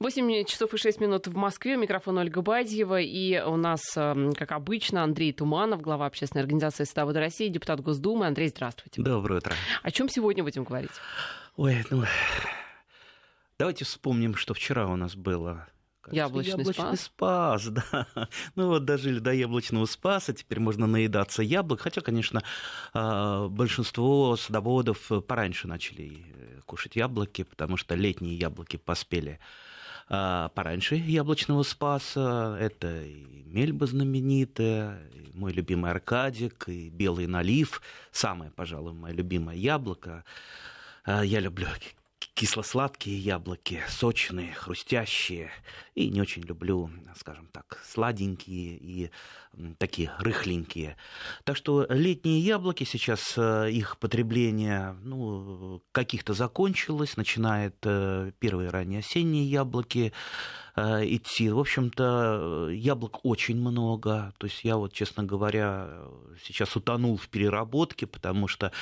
8 часов и 6 минут в Москве. Микрофон Ольга Бадьева. И у нас, эм, как обычно, Андрей Туманов, глава общественной организации «Садоводы России», депутат Госдумы. Андрей, здравствуйте. Доброе утро. О чем сегодня будем говорить? Ой, ну, давайте вспомним, что вчера у нас было. яблочный, яблочный спас. спас, да. Ну вот дожили до яблочного спаса, теперь можно наедаться яблок. Хотя, конечно, а, большинство садоводов пораньше начали э, кушать яблоки, потому что летние яблоки поспели а, пораньше яблочного спаса. Это и мельба знаменитая, и мой любимый аркадик, и белый налив. Самое, пожалуй, мое любимое яблоко. А, я люблю кисло-сладкие яблоки, сочные, хрустящие. И не очень люблю, скажем так, сладенькие и такие рыхленькие. Так что летние яблоки сейчас, э, их потребление ну, каких-то закончилось, начинает э, первые ранние осенние яблоки Э, идти. В общем-то, яблок очень много. То есть я вот, честно говоря, сейчас утонул в переработке, потому что,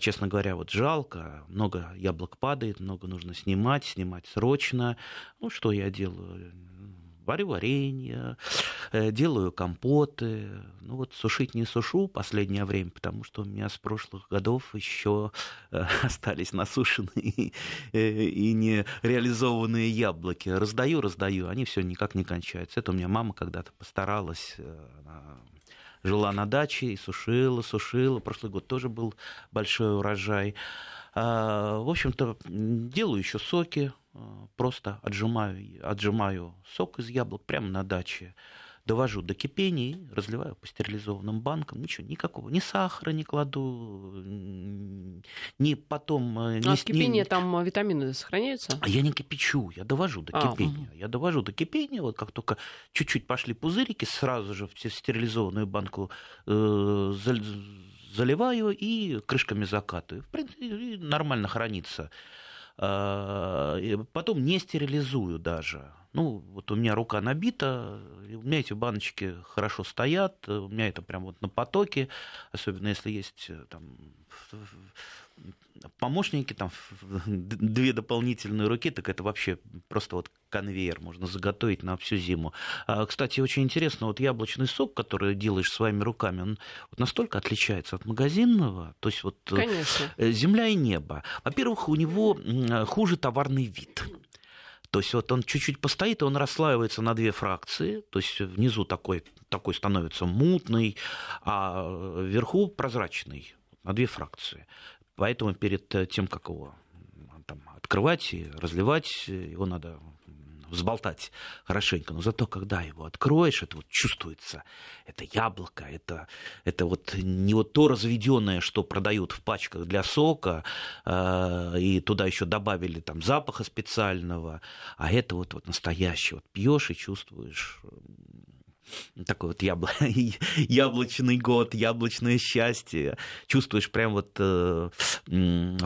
честно говоря, вот жалко. Много яблок падает, много нужно снимать, снимать срочно. Ну, что я делаю? Варю варенье, э, делаю компоты. Ну вот сушить не сушу последнее время, потому что у меня с прошлых годов еще э, остались насушенные и не реализованные яблоки. Раздаю, раздаю, они все никак не кончаются. Это у меня мама когда-то постаралась, э, жила на даче и сушила, сушила. Прошлый год тоже был большой урожай. А, в общем-то, делаю еще соки, просто отжимаю, отжимаю сок из яблок прямо на даче, довожу до кипения и разливаю по стерилизованным банкам. Ничего, никакого, ни сахара не кладу, ни потом... Э, а ни, в кипении ни... там витамины сохраняются? А я не кипячу, я довожу до а, кипения. Угу. Я довожу до кипения, вот как только чуть-чуть пошли пузырики, сразу же в стерилизованную банку э, заливаю и крышками закатываю. В принципе, нормально хранится. А, потом не стерилизую даже. Ну, вот у меня рука набита, у меня эти баночки хорошо стоят, у меня это прям вот на потоке, особенно если есть э, там помощники, там две дополнительные руки, так это вообще просто вот конвейер можно заготовить на всю зиму. А, кстати, очень интересно, вот яблочный сок, который делаешь своими руками, он настолько отличается от магазинного, то есть вот э, Конечно. земля и небо. Во-первых, у него хуже товарный вид. То есть вот он чуть-чуть постоит, и он расслаивается на две фракции, то есть внизу такой, такой становится мутный, а вверху прозрачный на две фракции. Поэтому перед э, тем, как его там, открывать и разливать, его надо взболтать хорошенько. Но зато, когда его откроешь, это вот чувствуется. Это яблоко, это, это вот не вот то разведенное, что продают в пачках для сока, э, и туда еще добавили там запаха специального, а это вот, вот настоящее. Вот пьешь и чувствуешь такой вот ябло... яблочный год, яблочное счастье. Чувствуешь прям вот э,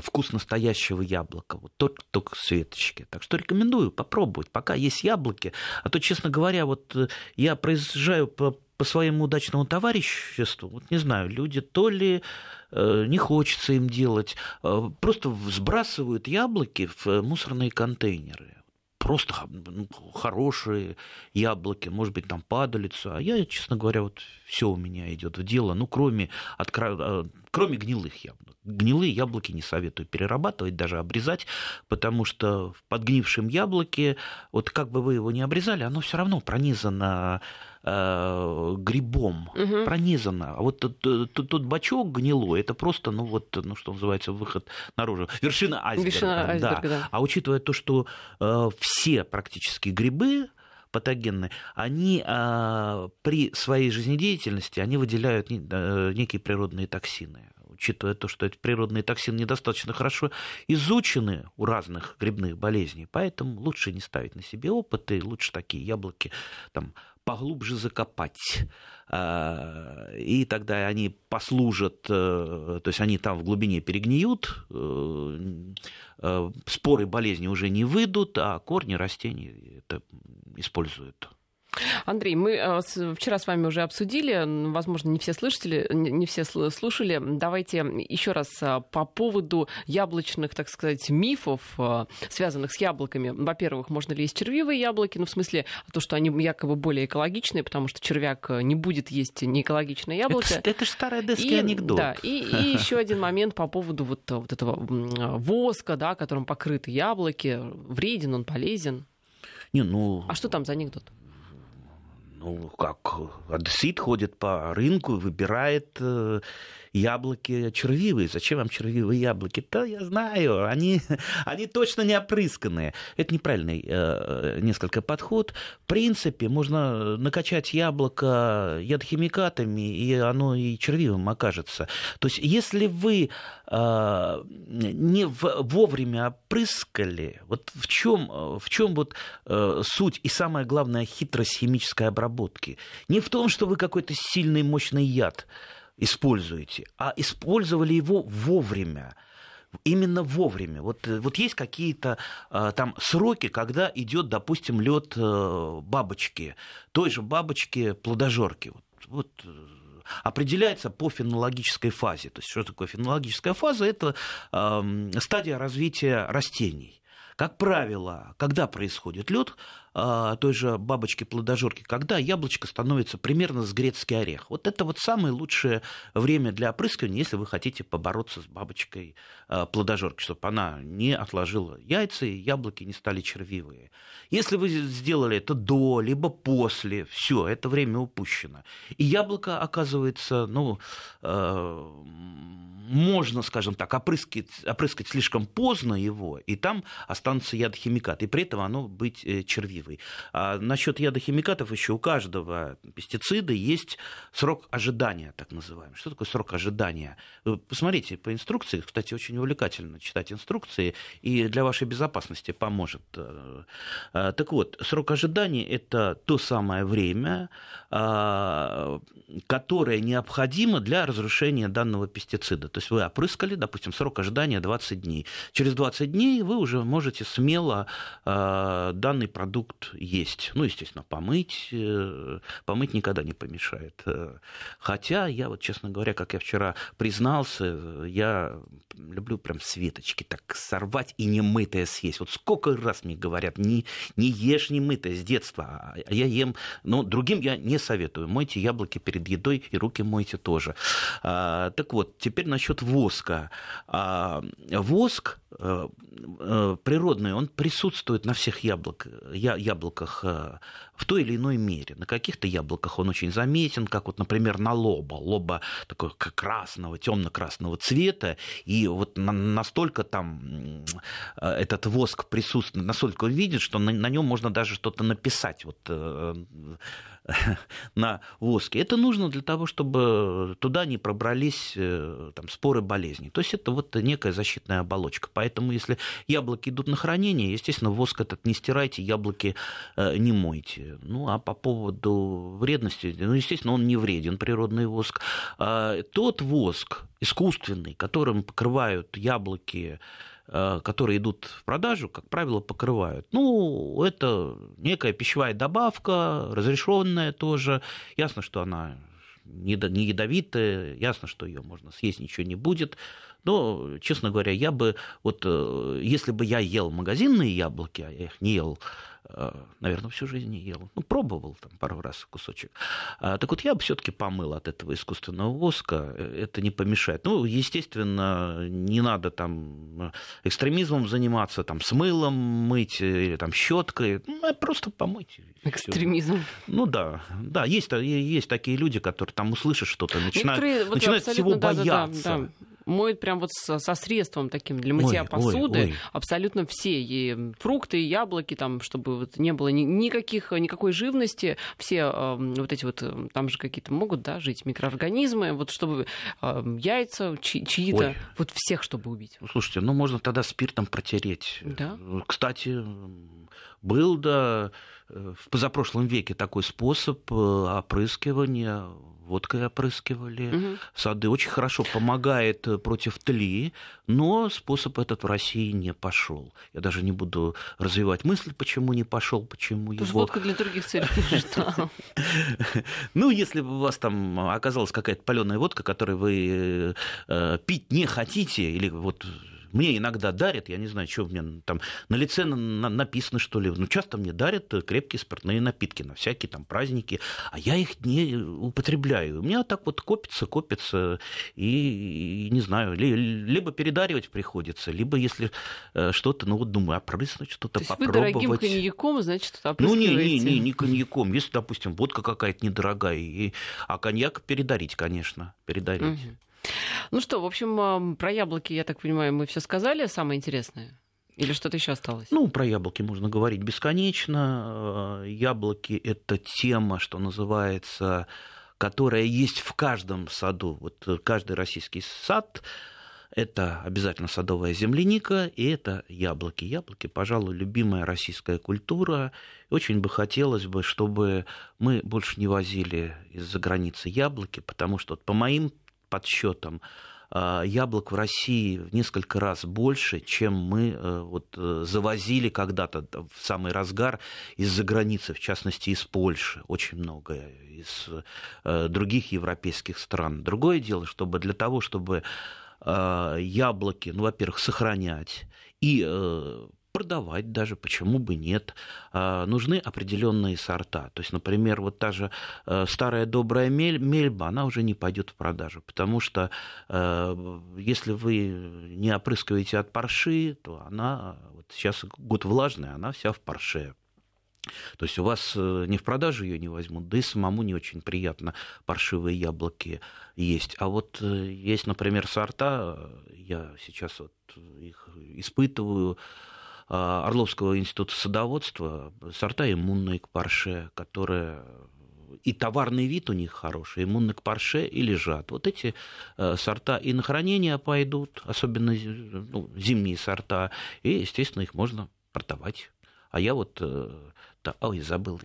вкус настоящего яблока. Вот только, только светочки. Так что рекомендую попробовать, пока есть яблоки. А то, честно говоря, вот э, я проезжаю по, по своему удачному товариществу, вот не знаю, люди то ли э, не хочется им делать, э, просто сбрасывают яблоки в мусорные контейнеры просто ну, хорошие яблоки, может быть, там падалица. А я, честно говоря, вот все у меня идет в дело, ну, кроме, откро... А, кроме гнилых яблок. Гнилые яблоки не советую перерабатывать, даже обрезать, потому что в подгнившем яблоке, вот как бы вы его не обрезали, оно все равно пронизано э, грибом, угу. пронизано. А вот тот, тот, тот бачок гнилой, это просто, ну вот, ну что называется, выход наружу. Вершина айсберга. Вершина айсберга да. да. А учитывая то, что э, все практически грибы, патогенные, они а, при своей жизнедеятельности они выделяют а, некие природные токсины учитывая то, что эти природные токсины недостаточно хорошо изучены у разных грибных болезней, поэтому лучше не ставить на себе опыты, лучше такие яблоки там, поглубже закопать. А, и тогда они послужат, э, то есть они там в глубине перегниют, э, э, споры болезни уже не выйдут, а корни растений это используют. Андрей, мы э, вчера с вами уже обсудили, возможно, не все слышали, не все слушали. Давайте еще раз э, по поводу яблочных, так сказать, мифов, э, связанных с яблоками. Во-первых, можно ли есть червивые яблоки? Ну, в смысле, то, что они якобы более экологичные, потому что червяк не будет есть неэкологичное яблоко. Это, это же старый детский и, анекдот. Да, и, и еще один момент по поводу вот, вот этого воска, да, которым покрыты яблоки. Вреден он, полезен? Не, ну... А что там за анекдот? Ну, как одессит ходит по рынку и выбирает э, яблоки червивые. Зачем вам червивые яблоки? Да, я знаю, они, они точно не опрысканные. Это неправильный э, несколько подход. В принципе, можно накачать яблоко ядохимикатами, и оно и червивым окажется. То есть, если вы э, не в, вовремя опрыскали, вот в чем, в чем вот э, суть и самое главное хитрость химической обработки? Не в том, что вы какой-то сильный мощный яд используете, а использовали его вовремя именно вовремя. Вот, э, вот есть какие-то э, там сроки, когда идет, допустим, лед э, бабочки, той же бабочки плодожорки. Вот, вот э, определяется по фенологической фазе. То есть, что такое фенологическая фаза? Это э, стадия развития растений. Как правило, когда происходит лед, той же бабочки-плодожорки, когда яблочко становится примерно с грецкий орех. Вот это вот самое лучшее время для опрыскивания, если вы хотите побороться с бабочкой-плодожоркой, чтобы она не отложила яйца и яблоки не стали червивые. Если вы сделали это до, либо после, все, это время упущено. И яблоко оказывается, ну, э, можно, скажем так, опрыскать, опрыскать слишком поздно его, и там останутся ядохимикаты, и при этом оно быть э, червивым первый. А насчет ядохимикатов еще у каждого пестицида есть срок ожидания, так называемый. Что такое срок ожидания? Посмотрите по инструкции, кстати, очень увлекательно читать инструкции, и для вашей безопасности поможет. Э, э, так вот, срок ожидания – это то самое время, а, которое необходимо для разрушения данного пестицида. То есть вы опрыскали, допустим, срок ожидания 20 дней. Через 20 дней вы уже можете смело а, данный продукт продукт есть. Ну, естественно, помыть. Э, помыть никогда не помешает. Э, хотя я вот, честно говоря, как я вчера признался, я люблю прям светочки так сорвать и не мытое съесть. Вот сколько раз мне говорят, не, не ешь не мытое с детства, а я ем, но другим я не советую. Мойте яблоки перед едой и руки мойте тоже. А, так вот, теперь насчет воска. А, воск э, природный, он присутствует на всех яблок, я, яблоках э, в той или иной мере. На каких-то яблоках он очень заметен, как вот, например, на лоба. Лоба такого красного, темно-красного цвета, и вот настолько там э, этот воск присутствует, настолько он видит, что на, нем можно даже что-то написать. Вот э, на воске. Это нужно для того, чтобы туда не пробрались э, там, споры болезней. То есть это вот некая защитная оболочка. Поэтому если яблоки идут на хранение, естественно, воск этот не стирайте, яблоки э, не мойте. Ну, а по поводу вредности, ну, естественно, он не вреден, природный воск. А тот воск искусственный, которым покрывают яблоки, которые идут в продажу, как правило, покрывают. Ну, это некая пищевая добавка, разрешенная тоже. Ясно, что она не ядовитая, ясно, что ее можно съесть, ничего не будет. Но, честно говоря, я бы, вот э, если бы я ел магазинные яблоки, а я их не ел Э, наверное, всю жизнь не ел. Ну, пробовал там пару раз кусочек. А, так вот, я бы все-таки помыл от этого искусственного воска. Э, это не помешает. Ну, естественно, не надо там экстремизмом заниматься, там, с мылом мыть или там щеткой. Ну, а просто помыть. Экстремизм. Ну да, да, есть, есть такие люди, которые там услышат что-то, начинают, Некоторые, начинают всего да, бояться. Да, да, да моют прям вот со, со средством таким для мытья ой, посуды ой, ой. абсолютно все. И фрукты, и яблоки, там, чтобы вот не было ни, никаких, никакой живности. Все э, вот эти вот, эм, там же какие-то могут, да, жить микроорганизмы. Вот чтобы э, яйца чьи- чьи-то, вот всех, чтобы убить. Слушайте, ну можно тогда спиртом протереть. Да? Кстати, был, да, э, в позапрошлом веке такой способ э, опрыскивания водкой опрыскивали. Угу. Сады очень хорошо помогает э, против тли, но способ этот в России не пошел. Я даже не буду развивать мысль, почему не пошел, почему его... водка для других целей. Ну, если у вас там оказалась какая-то паленая водка, которую вы э, пить не хотите, или вот мне иногда дарят, я не знаю, что у меня там на лице написано, что ли. Ну, часто мне дарят крепкие спиртные напитки на всякие там праздники, а я их не употребляю. У меня так вот копится, копится, и, и не знаю, либо передаривать приходится, либо если э, что-то, ну вот думаю, опрыснуть что-то, То попробовать. вы дорогим коньяком, значит, Ну, не, не, не, не коньяком. Если, допустим, водка какая-то недорогая, и... а коньяк передарить, конечно, передарить. Угу. Ну что, в общем, про яблоки, я так понимаю, мы все сказали. Самое интересное. Или что-то еще осталось? Ну, про яблоки можно говорить бесконечно. Э, яблоки – это тема, что называется, которая есть в каждом саду. Вот каждый российский сад это обязательно садовая земляника, и это яблоки. Яблоки, пожалуй, любимая российская культура. Очень бы хотелось бы, чтобы мы больше не возили из-за границы яблоки, потому что, вот, по моим подсчетам, а, яблок в России в несколько раз больше, чем мы э, вот, э, завозили когда-то в самый разгар из-за границы, в частности, из Польши. Очень много из э, других европейских стран. Другое дело, чтобы для того, чтобы а, яблоки, ну, во-первых, сохранять и продавать даже, почему бы нет. А, нужны определенные сорта. То есть, например, вот та же э, старая добрая мель, мельба, она уже не пойдет в продажу, потому что э, если вы не опрыскиваете от парши, то она, вот сейчас год влажный, она вся в парше. То есть у вас э, не в продажу ее не возьмут, да и самому не очень приятно паршивые яблоки есть. А вот есть, например, сорта, я сейчас вот их испытываю, Орловского института садоводства сорта иммунные к парше, которые и товарный вид у них хороший, иммунны к парше и лежат. Вот эти э, сорта и на хранение пойдут, особенно ну, зимние сорта, и, естественно, их можно продавать. А я вот, э, ой, забыл,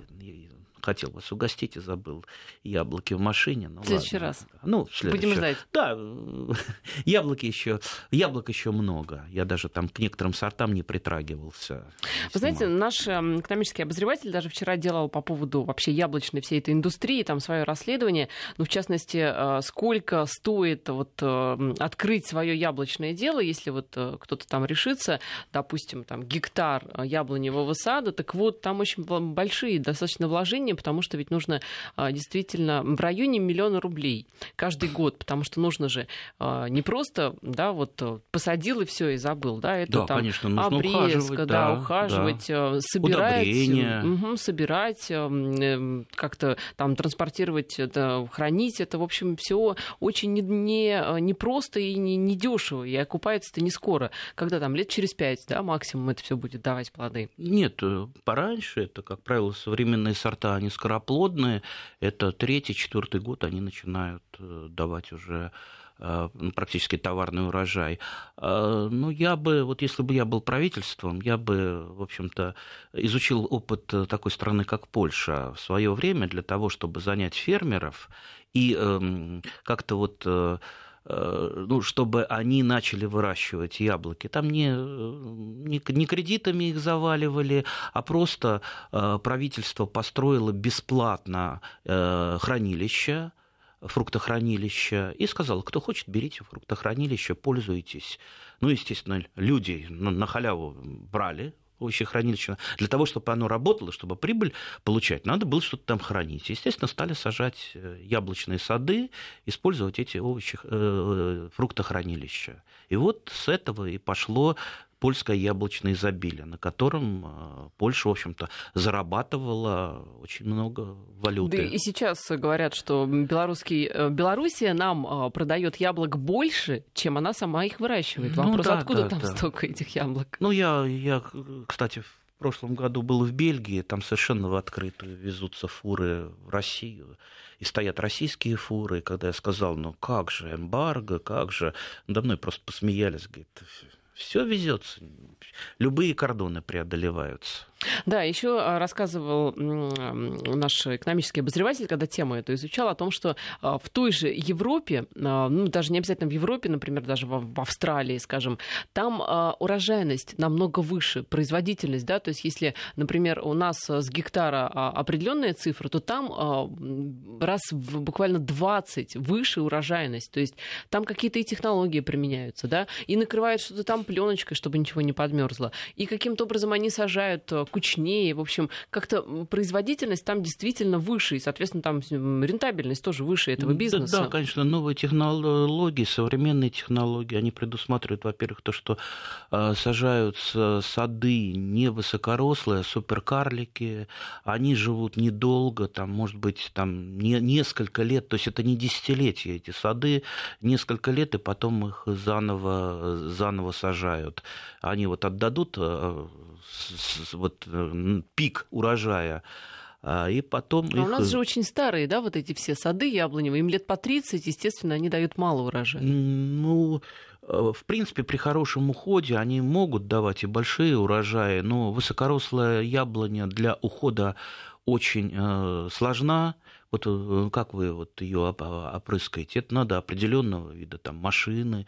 хотел вас угостить и забыл яблоки в машине. Ну, в следующий ладно. раз. Ну, в следующий. Будем ждать. Да, яблоки еще, яблок еще много. Я даже там к некоторым сортам не притрагивался. Вы знаете, наш эм, экономический обозреватель даже вчера делал по поводу вообще яблочной всей этой индустрии там свое расследование. Ну, в частности, э, сколько стоит вот э, открыть свое яблочное дело, если вот э, кто-то там решится, допустим, там гектар яблоневого сада, так вот там очень большие достаточно вложения населения, потому что ведь нужно а, действительно в районе миллиона рублей каждый год, потому что нужно же а, не просто, да, вот э, посадил и все и забыл, да, это да, там конечно, нужно обрезка, ухаживать, да, да, ухаживать, да. Э, собирать, угу, собирать, как-то там транспортировать, это, хранить, это, в общем, все очень не, не, не просто и не, не дешево, и окупается это не скоро, когда там лет через пять, да, максимум это все будет давать плоды. Нет, пораньше это, как правило, современные сорта, они скороплодные, это третий, четвертый год они начинают э, давать уже э, ну, практически товарный урожай. Э, ну, я бы, вот если бы я был правительством, я бы, в общем-то, изучил опыт такой страны, как Польша в свое время для того, чтобы занять фермеров и эм, как-то вот Э, ну, чтобы они начали выращивать яблоки. Там не, не, не кредитами их заваливали, а просто э, правительство построило бесплатно э, хранилище, фруктохранилище и сказал, кто хочет, берите фруктохранилище, пользуйтесь. Ну, естественно, люди на халяву брали овощехранилище, для того, чтобы оно работало, чтобы прибыль получать, надо было что-то там хранить. Естественно, стали сажать яблочные сады, использовать эти овощи, э, фруктохранилища. И вот с этого и пошло польское яблочное изобилие, на котором э, Польша, в общем-то, зарабатывала очень много валюты. Да и сейчас говорят, что белорусский, э, Белоруссия нам э, продает яблок больше, чем она сама их выращивает. Ну Вопрос, ну, да, откуда да, там да. столько этих яблок? Ну, я, я, кстати, в прошлом году был в Бельгии, там совершенно в открытую везутся фуры в Россию, и стоят российские фуры, и когда я сказал, ну как же, эмбарго, как же, надо мной просто посмеялись, говорит, все везется. Любые кордоны преодолеваются. Да, еще а, рассказывал наш экономический обозреватель, когда тему эту изучал, о том, что а, в той же Европе, а, ну, даже не обязательно в Европе, например, даже в Австралии, скажем, там урожайность намного выше, производительность, да, то есть если, например, у нас с гектара определенная цифра, то там раз в буквально 20 выше урожайность, то есть там какие-то и технологии применяются, да, и накрывают что-то там пленочкой, чтобы ничего не подмерзло, и каким-то образом они сажают кучнее, в общем, как-то производительность там действительно выше, и, соответственно, там рентабельность тоже выше этого бизнеса. Да, да конечно, новые технологии, современные технологии, они предусматривают, во-первых, то, что э, сажаются сады не высокорослые, а суперкарлики, они живут недолго, там, может быть, там не, несколько лет, то есть это не десятилетия эти сады, несколько лет, и потом их заново, заново сажают. Они вот отдадут э, вот э, пик урожая, а, и потом а их... у нас же очень старые, да, вот эти все сады яблоневые, им лет по 30, естественно, они дают мало урожая. Ну, э, в принципе, при хорошем уходе они могут давать и большие урожаи, но высокорослая яблоня для ухода очень э, сложна, вот э, как вы вот ее опрыскаете? Это надо определенного вида там, машины.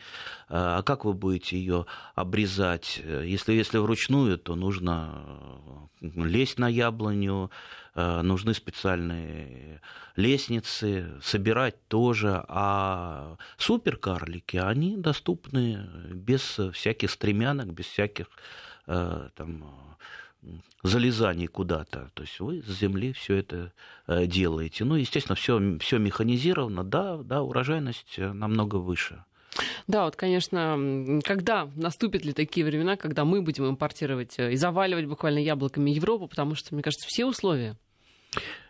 А как вы будете ее обрезать? Если, если вручную, то нужно э, лезть на яблоню, э, нужны специальные лестницы, собирать тоже. А суперкарлики, они доступны без всяких стремянок, без всяких там, залезаний куда-то. То есть вы с земли все это э, делаете. Ну, естественно, все, все механизировано, да, да, урожайность э, намного выше. Да, вот, конечно, когда наступят ли такие времена, когда мы будем импортировать э, и заваливать буквально яблоками Европу, потому что, мне кажется, все условия.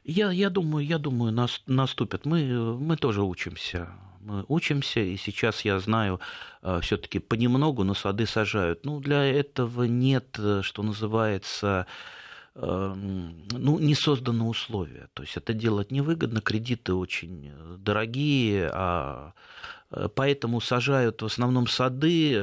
Я, я думаю, я думаю, наступят. Мы, мы тоже учимся мы учимся, и сейчас я знаю, э, все-таки понемногу, но сады сажают. Ну, для этого нет, э, что называется, эм, ну, не созданы условия. То есть это делать невыгодно, кредиты очень дорогие, а э, поэтому сажают в основном сады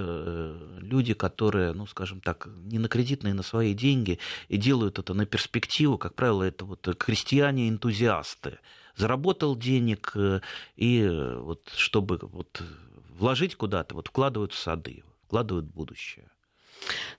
люди, которые, ну, скажем так, не на кредитные, на свои деньги, и делают это на перспективу. Как правило, это вот крестьяне-энтузиасты заработал денег, э, и э, вот чтобы вот вложить куда-то, вот вкладывают в сады, вкладывают в будущее.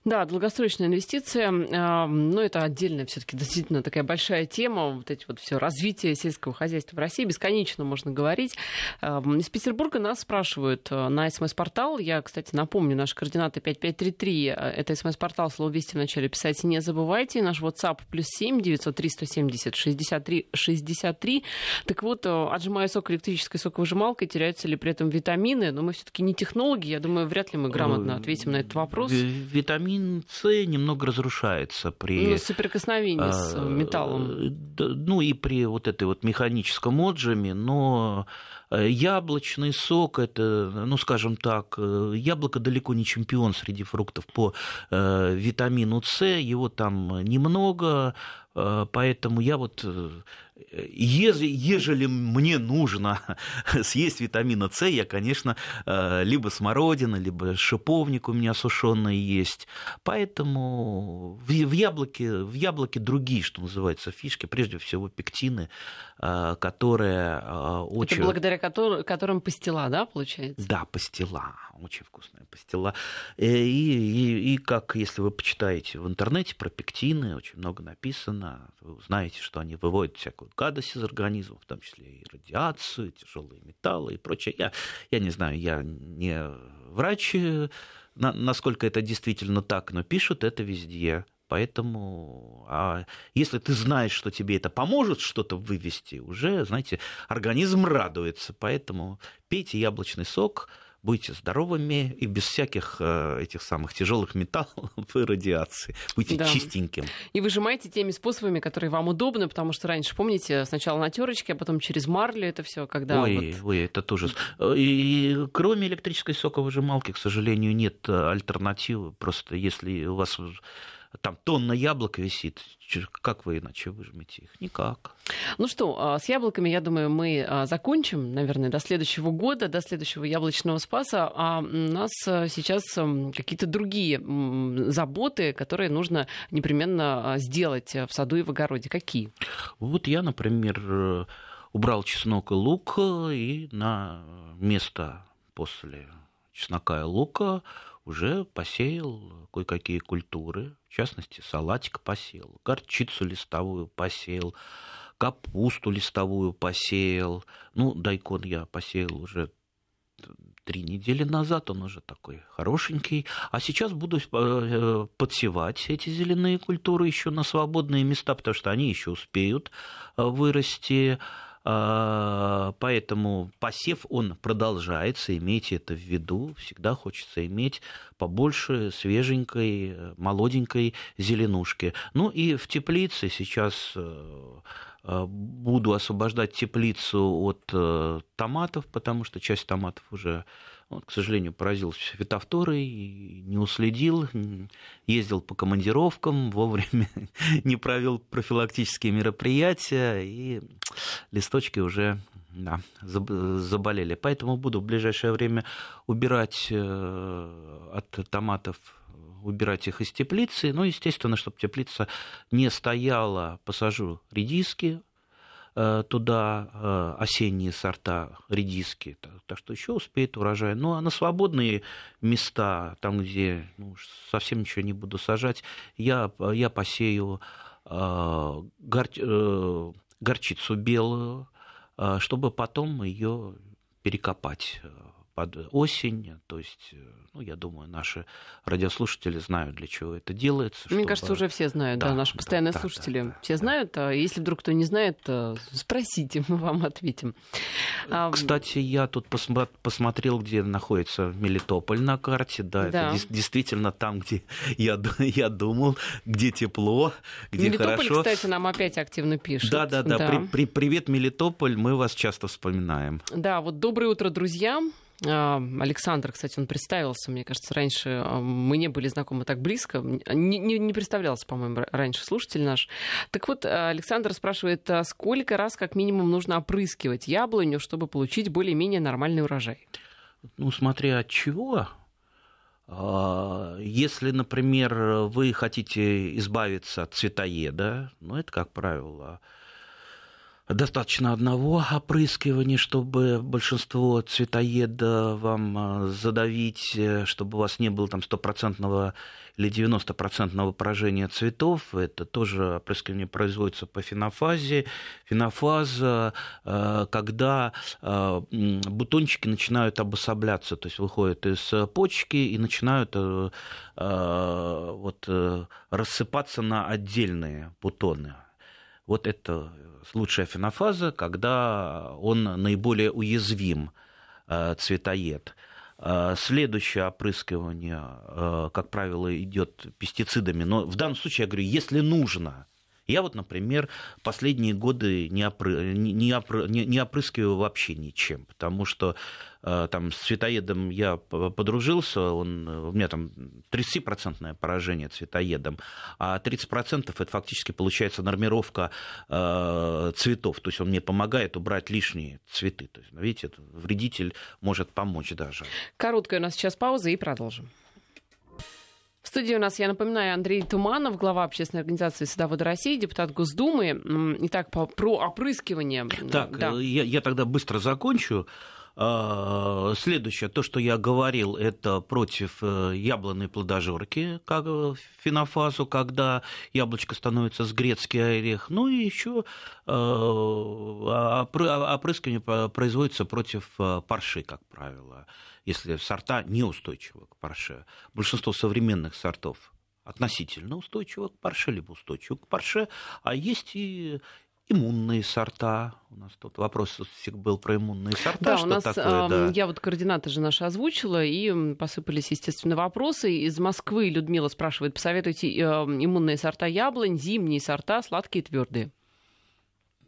Да, долгосрочная инвестиция, ну, это отдельная все-таки действительно такая большая тема. Вот эти вот все развитие сельского хозяйства в России бесконечно можно говорить. Из Петербурга нас спрашивают э, на смс-портал. Я, кстати, напомню, наши координаты 5533. Э, это смс-портал, слово «Вести» в начале писать не забывайте. Наш WhatsApp плюс 7 903 170 63 63. Так вот, э, отжимая сок электрической соковыжималкой, теряются ли при этом витамины? Но мы все-таки не технологи. Я думаю, вряд ли мы грамотно ответим на этот вопрос витамин С немного разрушается при... Ну, соприкосновении с а, металлом. Ну и при вот этой вот механическом отжиме, но э, яблочный сок, это, ну скажем так, э, яблоко далеко не чемпион среди фруктов по э, витамину С, его там немного, поэтому я вот ежели мне нужно съесть витамина С, я, конечно, э, либо смородина, либо шиповник у меня сушеный есть. Поэтому в яблоке, в яблоке другие, что называется, фишки, прежде всего пектины, э, которые э, очень... Это благодаря которым, которым пастила, да, получается? Да, пастила, очень вкусная пастила. И, и, и как, если вы почитаете в интернете про пектины, очень много написано, вы узнаете, что они выводят всякую гадость из организма, в том числе и радиацию, тяжелые металлы и прочее. Я, я не знаю, я не врач, на, насколько это действительно так, но пишут это везде. Поэтому, а если ты знаешь, что тебе это поможет что-то вывести, уже, знаете, организм радуется. Поэтому пейте яблочный сок, будете здоровыми и без всяких э, этих самых тяжелых металлов и радиации. Будьте да. чистеньким. И выжимайте теми способами, которые вам удобны, потому что раньше, помните, сначала на терочке, а потом через марлю это все, когда. Ой, вот... ой, это тоже. И, и кроме электрической соковыжималки, к сожалению, нет альтернативы. Просто если у вас там тонна яблок висит. Как вы иначе выжмете их? Никак. Ну что, а, с яблоками, я думаю, мы а, закончим, наверное, до следующего года, до следующего яблочного спаса. А у нас а, сейчас какие-то другие заботы, которые нужно непременно сделать в саду и в огороде. Какие? Вот я, например, э, убрал чеснок и лук, и на место после чеснока и лука уже посеял кое-какие культуры, в частности, салатик посеял, горчицу листовую посеял, капусту листовую посеял. Ну, дайкон я посеял уже три недели назад, он уже такой хорошенький. А сейчас буду э, подсевать эти зеленые культуры еще на свободные места, потому что они еще успеют э, вырасти. А, поэтому посев, он продолжается, имейте это в виду. Всегда хочется иметь побольше свеженькой, молоденькой зеленушки. Ну и в теплице сейчас э, э, буду освобождать теплицу от э, томатов, потому что часть томатов уже он, к сожалению, поразился фитофторой, не уследил, ездил по командировкам, вовремя не провел профилактические мероприятия, и листочки уже да, заболели. Поэтому буду в ближайшее время убирать э, от томатов убирать их из теплицы. Ну, естественно, чтобы теплица не стояла, посажу редиски, туда э, осенние сорта редиски, так, что еще успеет урожай. Ну а на свободные места, там, где ну, совсем ничего не буду сажать, я, я посею э, гор, горчицу белую, чтобы потом ее перекопать под осень. То есть, э, ну, я думаю, наши радиослушатели знают, для чего это делается. Мне чтобы... кажется, уже все знают, да, да наши постоянные да, слушатели да, да, все да. знают. А если вдруг кто не знает, спросите, мы вам ответим. Кстати, я тут посмотрел, где находится Мелитополь на карте. Да, да. это действительно там, где я, я думал, где тепло, где Мелитополь, хорошо. кстати, нам опять активно пишет. Да, да, да. да. При, при, привет, Мелитополь, мы вас часто вспоминаем. Да, вот доброе утро, друзья. А, Александр, кстати, он представился, мне кажется, раньше а, мы не были знакомы так близко, не, не, не представлялся, по-моему, раньше слушатель наш. Так вот, Александр спрашивает, а сколько раз как минимум нужно опрыскивать яблоню, чтобы получить более-менее нормальный урожай? Ну, смотря от чего. Если, например, вы хотите избавиться от цветоеда, ну, это, как правило, достаточно одного опрыскивания, чтобы большинство цветоеда вам а, задавить, э, чтобы у вас не было там стопроцентного или 90% поражения цветов. Это тоже опрыскивание производится по фенофазе. Фенофаза, э, когда э, бутончики начинают обособляться, то есть выходят из почки и начинают вот, рассыпаться на отдельные бутоны. Вот это лучшая фенофаза, когда он наиболее уязвим, э, цветоед. Э, следующее опрыскивание, э, как правило, идет пестицидами. Но в данном случае я говорю, если нужно, я вот, например, последние годы не, опры... не, опры... не опрыскиваю вообще ничем, потому что э, там с цветоедом я подружился, он, у меня там 30% поражение цветоедом, а 30% это фактически получается нормировка э, цветов, то есть он мне помогает убрать лишние цветы. То есть, видите, вредитель может помочь даже. Короткая у нас сейчас пауза и продолжим. Студии у нас, я напоминаю, Андрей Туманов, глава общественной организации «Садоводы России», депутат Госдумы. Итак, по, про опрыскивание. Так, да. Э, я, я тогда быстро закончу. А, следующее, то, что я говорил, это против э, яблонной плодожорки, как фенофазу, когда яблочко становится с грецкий орех. Ну и еще э, опрыскивание производится против парши, как правило если сорта неустойчивы к парше. Большинство современных сортов относительно устойчивы к парше, либо устойчивы к парше, а есть и иммунные сорта. У нас тут вопрос был про иммунные сорта. Да, что у нас, такое, да. я вот координаты же наши озвучила, и посыпались, естественно, вопросы. Из Москвы Людмила спрашивает, посоветуйте иммунные сорта яблонь, зимние сорта, сладкие и твердые.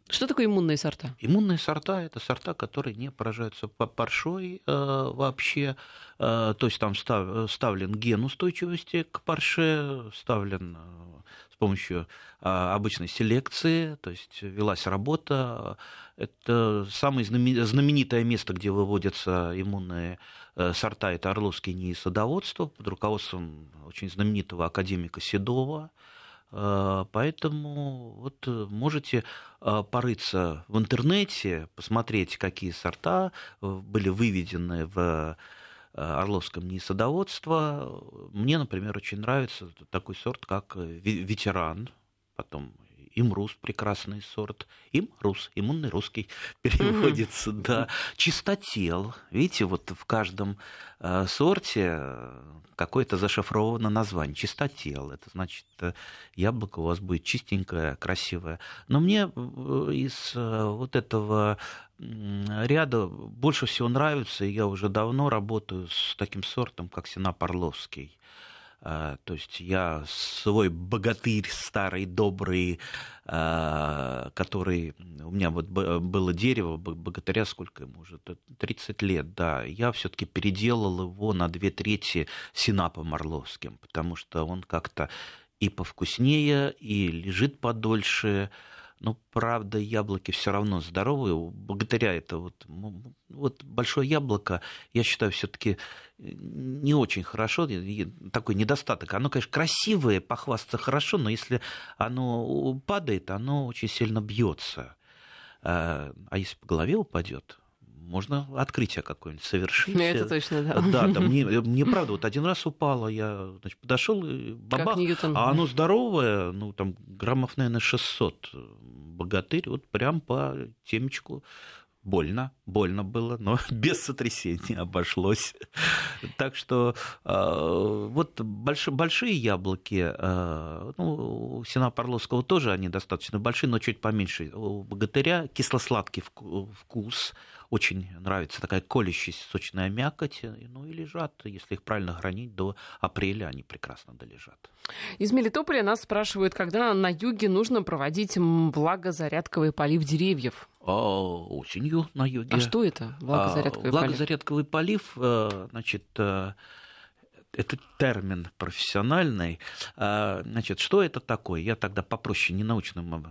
Что такое иммунные сорта? Иммунные сорта это сорта, которые не поражаются паршой э, вообще. Э, то есть там став, ставлен ген устойчивости к парше, ставлен э, с помощью э, обычной селекции, то есть велась работа. Это самое знаменитое место, где выводятся иммунные э, сорта, это Орловский НИИ садоводство под руководством очень знаменитого академика Седова. Э, поэтому вот э, можете э, порыться в интернете, посмотреть, какие сорта были выведены в Орловском НИИ садоводства. Мне, например, очень нравится такой сорт, как ветеран, потом Имрус, прекрасный сорт. Имрус, иммунный русский переводится, mm-hmm. да. Чистотел. Видите, вот в каждом э, сорте какое-то зашифровано название. Чистотел. Это значит, э, яблоко у вас будет чистенькое, красивое. Но мне э, из э, вот этого ряда больше всего нравится, и я уже давно работаю с таким сортом, как Синап Орловский. А, то есть я свой богатырь старый, добрый, а, который... У меня вот было дерево богатыря, сколько ему уже? 30 лет, да. Я все таки переделал его на две трети синапом орловским, потому что он как-то и повкуснее, и лежит подольше, но, правда, яблоки все равно здоровые. Богатыря это вот, вот большое яблоко, я считаю, все-таки не очень хорошо, такой недостаток. Оно, конечно, красивое, похвастаться хорошо, но если оно падает, оно очень сильно бьется. А, а если по голове упадет, можно открытие какое-нибудь совершить. Ну, это точно, да. Да, там мне, мне правда, вот один раз упало, я значит, подошел, и бабах, а оно здоровое, ну, там, граммов, наверное, 600. Богатырь, вот прям по темечку больно, больно было, но без сотрясения обошлось. Так что э, вот большие, большие яблоки, э, ну, у Сина Парловского тоже они достаточно большие, но чуть поменьше. У богатыря кисло-сладкий вкус, очень нравится такая колющая сочная мякоть, ну и лежат, если их правильно хранить, до апреля они прекрасно долежат. Из Мелитополя нас спрашивают, когда на юге нужно проводить влагозарядковый полив деревьев. А, осенью на юге. А что это влагозарядковый, а, влагозарядковый полив? полив? Э, значит, э, это термин профессиональный. А, значит, что это такое? Я тогда попроще ненаучным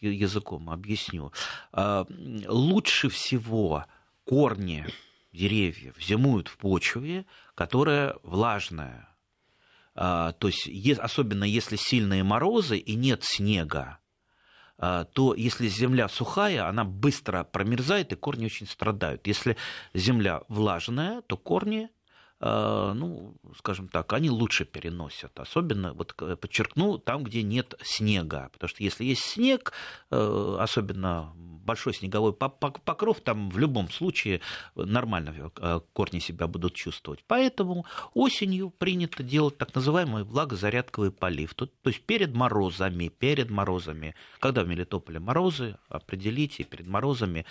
языком объясню. А, лучше всего корни деревьев зимуют в почве, которая влажная. А, то есть, особенно если сильные морозы и нет снега, то если земля сухая, она быстро промерзает, и корни очень страдают. Если земля влажная, то корни ну, скажем так, они лучше переносят. Особенно, вот подчеркну, там, где нет снега. Потому что если есть снег, э, особенно большой снеговой покров, там в любом случае нормально э, корни себя будут чувствовать. Поэтому осенью принято делать так называемый влагозарядковый полив. То, то есть перед морозами, перед морозами, когда в Мелитополе морозы, определите перед морозами,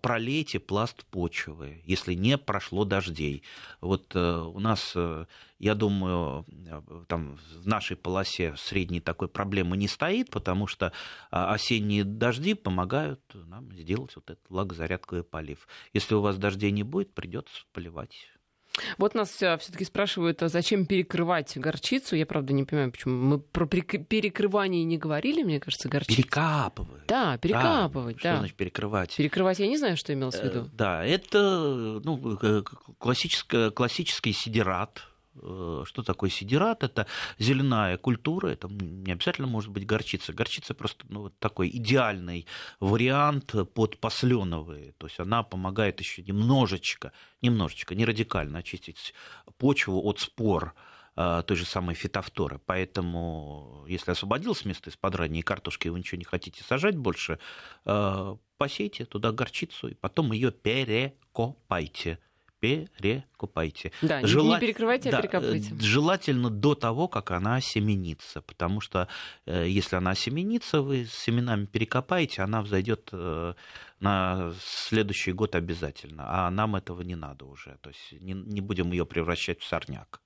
пролейте пласт почвы, если не прошло дождей. Вот у нас, э, я думаю, э, там в нашей полосе средней такой проблемы не стоит, потому что а, осенние дожди помогают нам сделать вот этот влагозарядковый полив. Если у вас дождей не будет, придется поливать вот нас э, все-таки спрашивают, а зачем перекрывать горчицу? Я, правда, не понимаю, почему. Мы про перекрывание не говорили, мне кажется, горчицу. Перекапывать. Да, перекапывать, да. Что значит перекрывать? Перекрывать, я не знаю, что имелось в виду. Э, да, это ну, э, классический сидерат, что такое сидират? Это зеленая культура, это не обязательно может быть горчица. Горчица просто ну, вот такой идеальный вариант под посленовые. То есть она помогает еще немножечко, немножечко, не радикально очистить почву от спор э, той же самой фитофторы. Поэтому, если освободилось место из-под ранней картошки, и вы ничего не хотите сажать больше, э, посейте туда горчицу, и потом ее перекопайте перекупайте. Да, Жела... не перекрывайте, а да, перекапывайте. Желательно до того, как она семенится, потому что э, если она семенится, вы с семенами перекопаете, она взойдет э, на следующий год обязательно, а нам этого не надо уже, то есть не, не будем ее превращать в сорняк.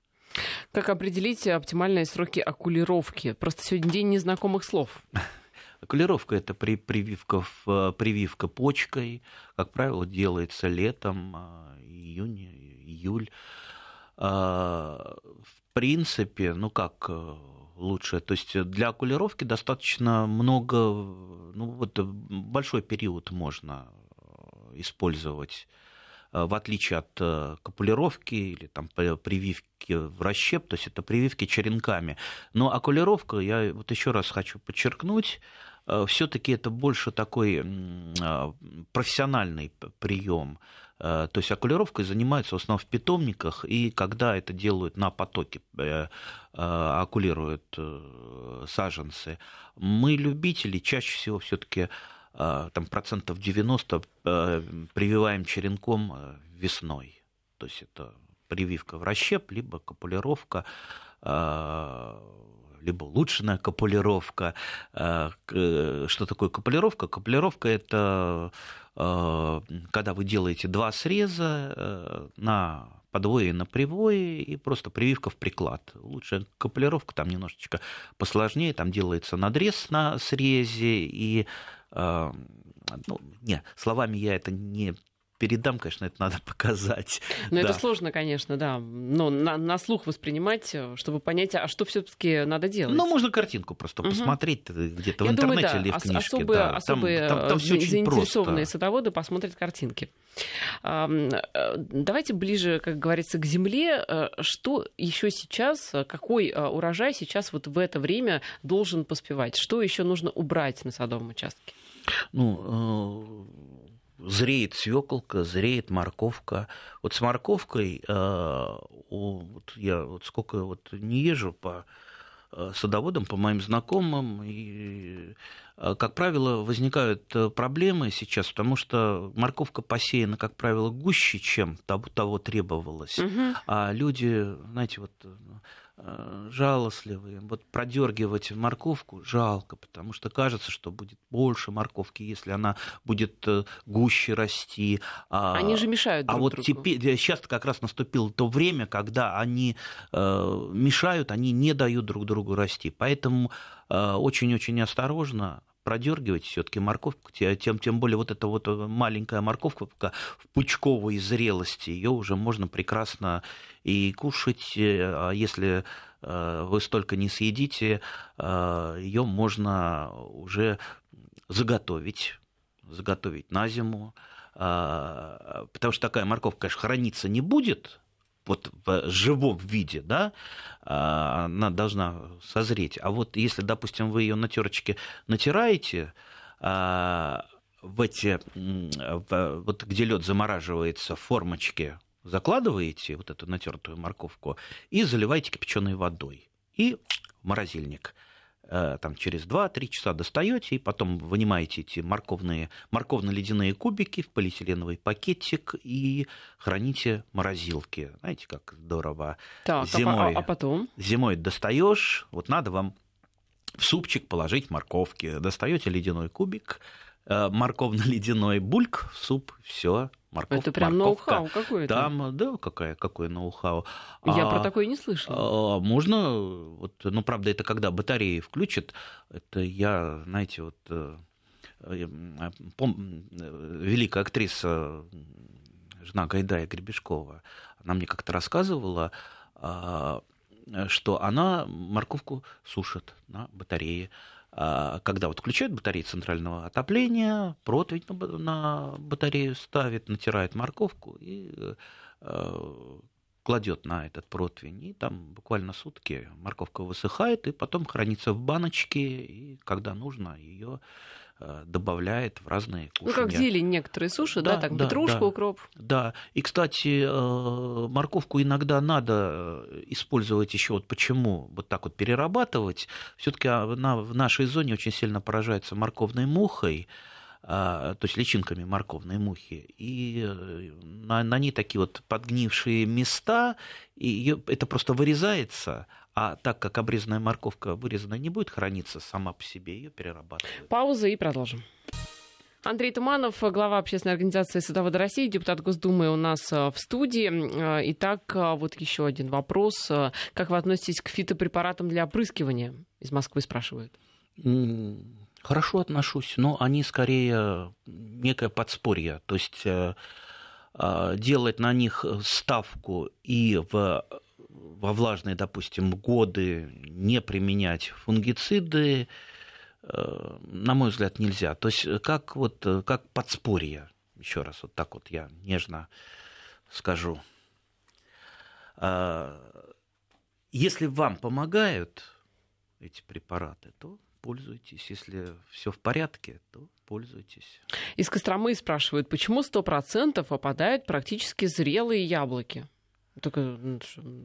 Как определить оптимальные сроки окулировки? Просто сегодня день незнакомых слов. Окулировка – это при, прививка, в, прививка почкой, как правило, делается летом, июнь, июль. В принципе, ну как лучше. То есть для окулировки достаточно много, ну вот большой период можно использовать Э, в отличие от э, капулировки или там, прививки в расщеп, то есть это прививки черенками. Но окулировка, я вот еще раз хочу подчеркнуть, э, все-таки это больше такой профессиональный прием. То есть окулировкой занимаются в основном в питомниках, и когда это делают на потоке, окулируют саженцы, мы, любители, чаще всего все-таки а, там процентов 90 а, прививаем черенком а, весной. То есть это прививка в расщеп, либо копулировка, либо улучшенная копулировка. Что такое копулировка? Копулировка – это когда вы делаете два среза на подвое и на привое, и просто прививка в приклад. Лучшая копулировка там немножечко посложнее, там делается надрез на срезе, и ну, не, словами я это не передам, конечно, это надо показать. Но да. это сложно, конечно, да. Но на, на слух воспринимать, э, чтобы понять, а что все-таки надо делать. Ну, можно картинку просто угу. посмотреть где-то в интернете думаю, да. или в книжке. Особые, да. особые там, там, там все заинтересованные очень садоводы посмотрят картинки. Э, давайте ближе, как говорится, к земле. Э, что еще сейчас, какой урожай сейчас вот в это время должен поспевать? Что еще нужно убрать на садовом участке? Ну, зреет свеколка, зреет морковка. Вот с морковкой э, вот я вот сколько вот не езжу по э, садоводам, по моим знакомым, и, э, как правило, возникают проблемы сейчас, потому что морковка посеяна, как правило, гуще, чем того, того требовалось. Угу. А люди, знаете, вот Э, жалостливые. Вот продергивать морковку жалко, потому что кажется, что будет больше морковки, если она будет э, гуще расти. А они же мешают друг А вот другу. теперь, сейчас как раз наступило то время, когда они э, мешают, они не дают друг другу расти. Поэтому очень-очень осторожно продергивать все-таки морковку, тем, тем более вот эта вот маленькая морковка в пучковой зрелости, ее уже можно прекрасно и кушать, э, а если э, вы столько не съедите, э, ее можно уже заготовить, заготовить на зиму, потому что такая морковка, конечно, храниться не будет, вот в живом виде, да, она должна созреть. А вот если, допустим, вы ее на терочке натираете, в эти, вот где лед замораживается, в формочке закладываете вот эту натертую морковку и заливаете кипяченой водой. И в морозильник. Э, там через 2-3 часа достаете и потом вынимаете эти морковные, морковно-ледяные кубики в полиэтиленовый пакетик и храните в морозилке. Знаете, как здорово. Так, а зимой, а, а потом? Зимой достаешь, вот надо вам в супчик положить морковки. Достаете ледяной кубик, э, морковно-ледяной бульк в суп, все, морковка. Это прям ноу-хау какое-то. Там, да, какая, какое ноу-хау. Я а, про такое не слышала. А, можно, вот, ну, правда, это когда батареи включат, это я, знаете, вот э, э, пом, великая актриса, жена Гайдая Гребешкова, она мне как-то рассказывала, а, что она морковку сушит на батарее. А, когда вот включают батареи центрального отопления, противень на батарею ставит, натирает морковку и э, кладет на этот противень, и там буквально сутки морковка высыхает, и потом хранится в баночке, и когда нужно, ее Э, добавляет в разные кушания. Ну, как зелень некоторые суши, да, да так, да, петрушку, да, укроп. Да, и, кстати, э, морковку иногда надо э, использовать еще вот почему, вот так вот перерабатывать. все таки она в нашей зоне очень сильно поражается морковной мухой, то есть личинками морковной мухи, и на, на ней такие вот подгнившие места, и это просто вырезается, а так как обрезанная морковка вырезанная не будет храниться сама по себе, ее перерабатывают. Пауза и продолжим. Андрей Туманов, глава общественной организации «Садоводы России», депутат Госдумы у нас э, в студии. Э, итак, э, вот еще один вопрос. Как вы относитесь к фитопрепаратам для опрыскивания? Из Москвы спрашивают. Хорошо отношусь, но они скорее некое подспорье. То есть делать на них ставку и в, во влажные, допустим, годы не применять фунгициды, э, на мой взгляд, нельзя. То есть как, вот, как подспорье, еще раз вот так вот я нежно скажу. Если вам помогают эти препараты, то пользуйтесь. Если все в порядке, то пользуйтесь. Из Костромы спрашивают, почему 100% попадают практически зрелые яблоки? Так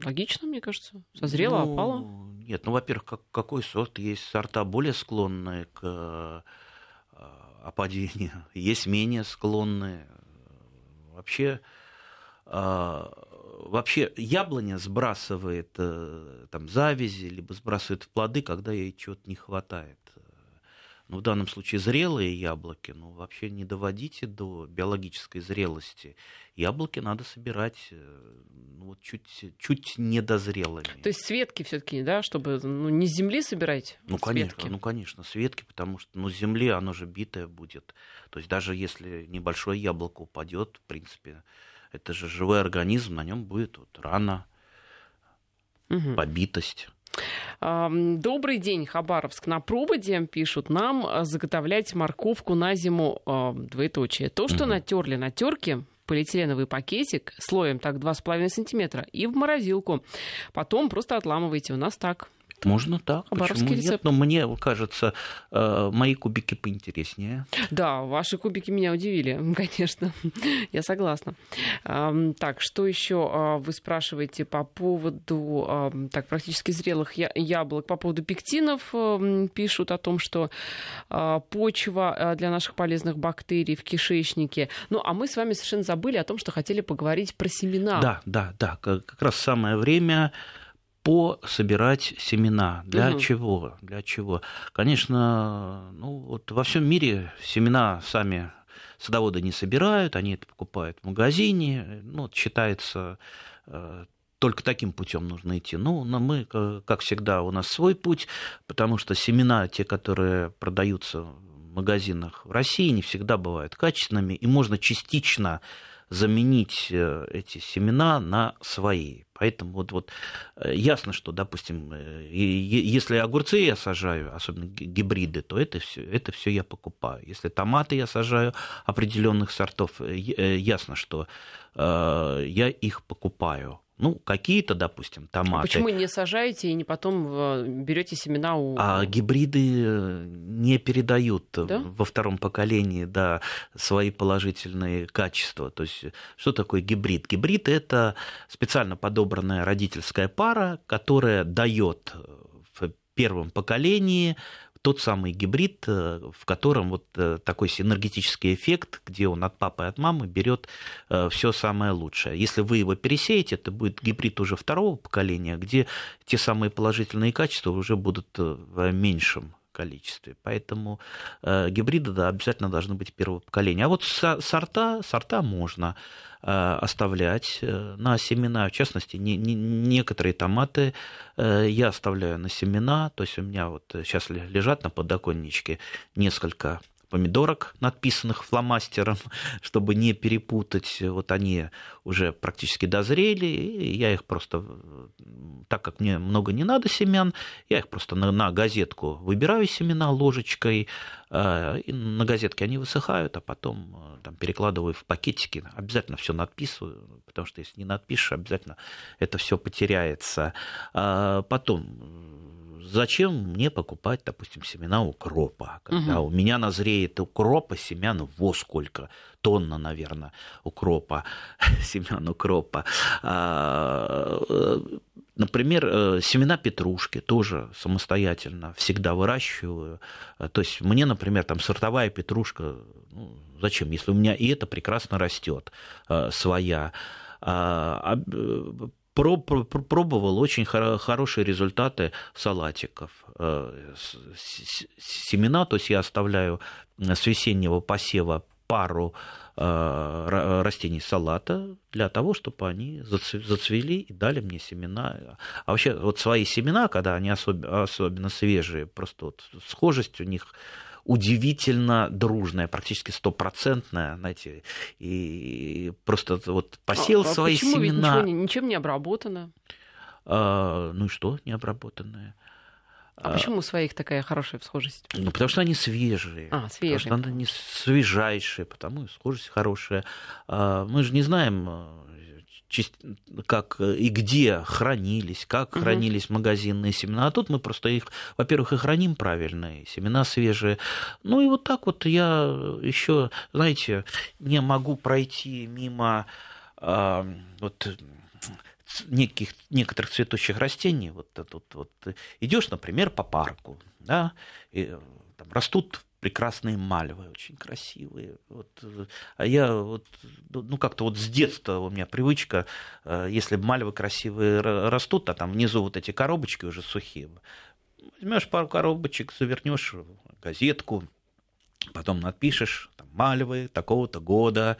логично, мне кажется. Созрело, ну, опало? Нет, ну, во-первых, как, какой сорт? Есть сорта более склонные к э, опадению, есть менее склонные. Вообще, э, вообще яблоня сбрасывает э, там завязи, либо сбрасывает плоды, когда ей чего-то не хватает. Ну, в данном случае зрелые яблоки, ну, вообще не доводите до биологической зрелости. Яблоки надо собирать э, ну, вот чуть, чуть недозрелыми. То есть светки все-таки, да, чтобы ну, не с земли собирать? Ну, светки. конечно, ну, конечно, светки, потому что ну, с земли оно же битое будет. То есть даже если небольшое яблоко упадет, в принципе, это же живой организм, на нем будет вот рана, угу. побитость. Добрый день, Хабаровск. На проводе пишут нам а, заготовлять морковку на зиму двоеточие. То, что угу. натерли на терке, полиэтиленовый пакетик слоем так 2,5 сантиметра и в морозилку. Потом просто отламываете. У нас так. Можно так. Почему рецепт. нет? Но мне кажется, э, мои кубики поинтереснее. Да, ваши кубики меня удивили, конечно. Я согласна. Так, что еще а, вы спрашиваете по поводу так, практически зрелых яблок? По поводу пектинов пишут о том, что а, почва а, для наших полезных бактерий в кишечнике. Ну, а мы с вами совершенно забыли о том, что хотели поговорить про семена. Да, да, да. Как раз самое время пособирать семена. Для угу. чего? Для чего? Конечно, ну, вот во всем мире семена сами садоводы не собирают, они это покупают в магазине. Ну, вот считается, э, только таким путем нужно идти. Ну, но мы, как всегда, у нас свой путь, потому что семена, те, которые продаются в магазинах в России, не всегда бывают качественными, и можно частично заменить э, эти семена на свои. Поэтому вот, вот э, ясно, что, допустим, э, если огурцы я сажаю, особенно гибриды, то это все, это все я покупаю. Если томаты я сажаю определенных сортов, ясно, что я их покупаю. Ну, какие-то, допустим, томаты. А почему не сажаете и не потом э, берете семена у... А гибриды э, не передают да? во втором поколении да, свои положительные качества. То есть, что такое гибрид? Гибрид – это специально подобранная родительская пара, которая дает в первом поколении тот самый гибрид, э, в котором вот э, такой синергетический эффект, где он от папы и от мамы берет э, все самое лучшее. Если вы его пересеете, это будет гибрид уже второго поколения, где те самые положительные качества уже будут в меньшем количестве. Поэтому э, гибриды да, обязательно должны быть первого поколения. А вот сорта, сорта можно э, оставлять э, на семена. В частности, не, не, некоторые томаты э, я оставляю на семена. То есть у меня вот сейчас лежат на подоконничке несколько помидорок, надписанных фломастером, чтобы не перепутать. Вот они уже практически дозрели, и я их просто, так как мне много не надо семян, я их просто на, на газетку выбираю семена ложечкой, на газетке они высыхают, а потом э, там, перекладываю в пакетики, обязательно все надписываю, потому что если не надпишешь, обязательно это все потеряется. А потом зачем мне покупать, допустим, семена укропа? Когда угу. у меня назреет укропа, семян во сколько? Тонна, наверное, укропа, семян укропа. А, например, э, семена петрушки тоже самостоятельно всегда выращиваю. То есть мне, например, там сортовая петрушка, ну, зачем, если у меня и это прекрасно растет э, своя. А, а пробовал очень хорошие результаты салатиков. Э, семена, то есть я оставляю с весеннего посева пару э, растений салата для того, чтобы они зацвели и дали мне семена. А вообще вот свои семена, когда они особенно, особенно свежие, просто вот схожесть у них удивительно дружная, практически стопроцентная, знаете, и просто вот посел а, свои почему? семена. Ведь ничего, ничем не обработано. А, ну и что необработанное? А, а почему у своих такая хорошая схожесть? Ну, потому что они свежие. А, свежие. Потому что они свежайшие, потому и схожесть хорошая. А, мы же не знаем, как и где хранились, как угу. хранились магазинные семена. А тут мы просто их, во-первых, и храним правильно, и семена свежие. Ну и вот так вот я еще, знаете, не могу пройти мимо а, вот неких, некоторых цветущих растений. Вот, вот, вот идешь, например, по парку, да, и там растут прекрасные мальвы, очень красивые. Вот, а я вот, ну, как-то вот с детства у меня привычка, э, если мальвы красивые растут, а там внизу вот эти коробочки уже сухие, возьмешь пару коробочек, завернешь газетку, потом напишешь там, мальвы такого-то года.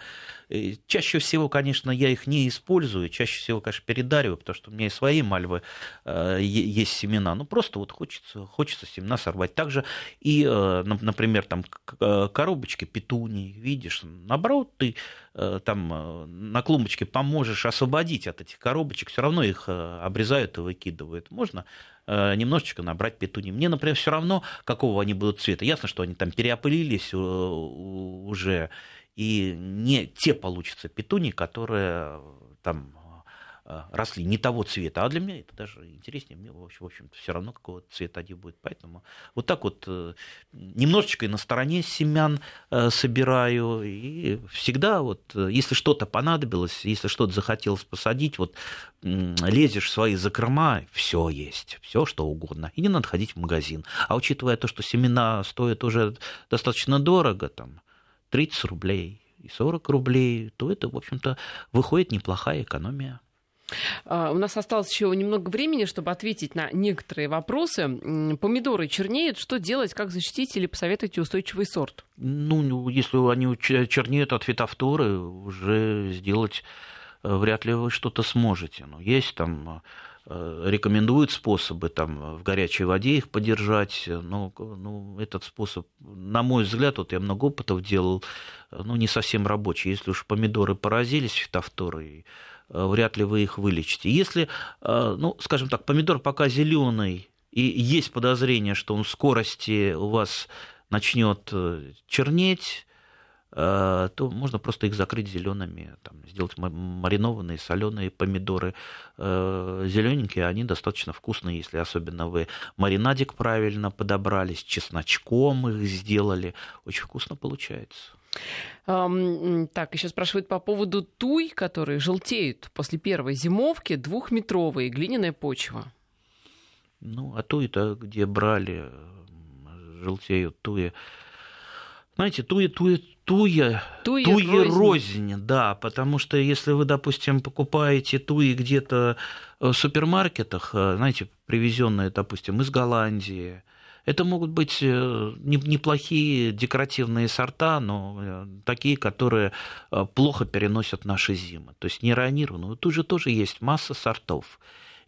И чаще всего, конечно, я их не использую, чаще всего, конечно, передариваю, потому что у меня и свои мальвы э, есть семена. Ну, просто вот хочется, хочется семена сорвать. Также и, э, например, там э, коробочки петуний, видишь, наоборот, ты э, там э, на клумбочке поможешь освободить от этих коробочек, все равно их э, обрезают и выкидывают. Можно немножечко набрать петуни. Мне, например, все равно, какого они будут цвета. Ясно, что они там переопылились э, уже, и не те получатся петуни, которые там Э, росли не того цвета, а для меня это даже интереснее, мне в общем-то все равно какого цвета они будут, поэтому вот так вот э, немножечко и на стороне семян э, собираю, и всегда вот, если что-то понадобилось, если что-то захотелось посадить, вот лезешь в свои закрома, все есть, все что угодно, и не надо ходить в магазин, а учитывая то, что семена стоят уже достаточно дорого, там 30 рублей, и 40 рублей, то это, в общем-то, выходит неплохая экономия. А, у нас осталось еще немного времени, чтобы ответить на некоторые вопросы. Помидоры чернеют. Что делать, как защитить или посоветуйте устойчивый сорт? Ну, ну если они чернеют от фитофторы, уже сделать э, вряд ли вы что-то сможете. Но есть там э, рекомендуют способы там в горячей воде их подержать, но ну, этот способ, на мой взгляд, вот я много опытов делал, э, ну, не совсем рабочий. Если уж помидоры поразились фитофторой, вряд ли вы их вылечите. Если, э, ну, скажем так, помидор пока зеленый, и есть подозрение, что он в скорости у вас начнет э, чернеть, то можно просто их закрыть зелеными, там, сделать маринованные соленые помидоры зелененькие, они достаточно вкусные, если особенно вы маринадик правильно подобрали, с чесночком их сделали, очень вкусно получается. Так, еще спрашивают по поводу туй, которые желтеют после первой зимовки, двухметровые, глиняная почва. Ну, а туи-то где брали, желтеют туи. Знаете, туи, туи, туя, туи, туи рознь. да, потому что если вы, допустим, покупаете туи где-то в супермаркетах, э, знаете, привезенные, допустим, из Голландии, это могут быть э, неплохие декоративные сорта, но э, такие, которые э, плохо переносят наши зимы. То есть неронированные. Тут же тоже есть масса сортов.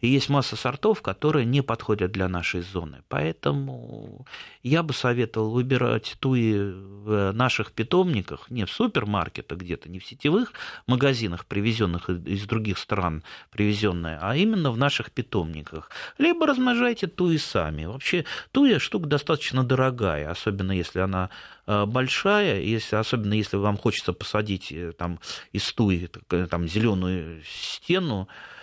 И есть масса сортов, которые не подходят для нашей зоны. Поэтому я бы советовал выбирать туи в наших питомниках, не в супермаркетах где-то, не в сетевых магазинах, привезенных из других стран, привезенные, а именно в наших питомниках. Либо размножайте туи сами. Вообще туя штука достаточно дорогая, особенно если она э, большая, если, особенно если вам хочется посадить э, там, из туи там, зеленую стену, Э,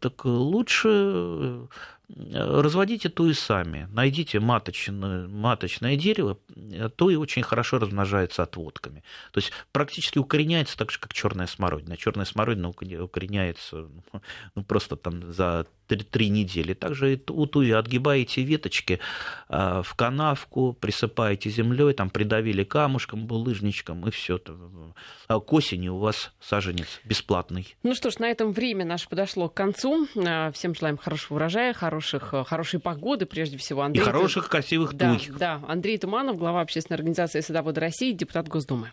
так лучше э, разводите туи сами. Найдите маточное, маточное дерево, туи очень хорошо размножается отводками. То есть практически укореняется так же, как черная смородина. Черная смородина укореняется ну, просто там за три, недели. Также у туи отгибаете веточки а, в канавку, присыпаете землей, там придавили камушком, булыжничком, и все. А к осени у вас саженец бесплатный. Ну что ж, на этом время наше подошло к концу. А, всем желаем хорошего урожая, хороших, хорошей погоды, прежде всего. Андрей... И хороших, красивых да, туй. Да, Андрей Туманов, глава общественной организации «Садоводы России», депутат Госдумы.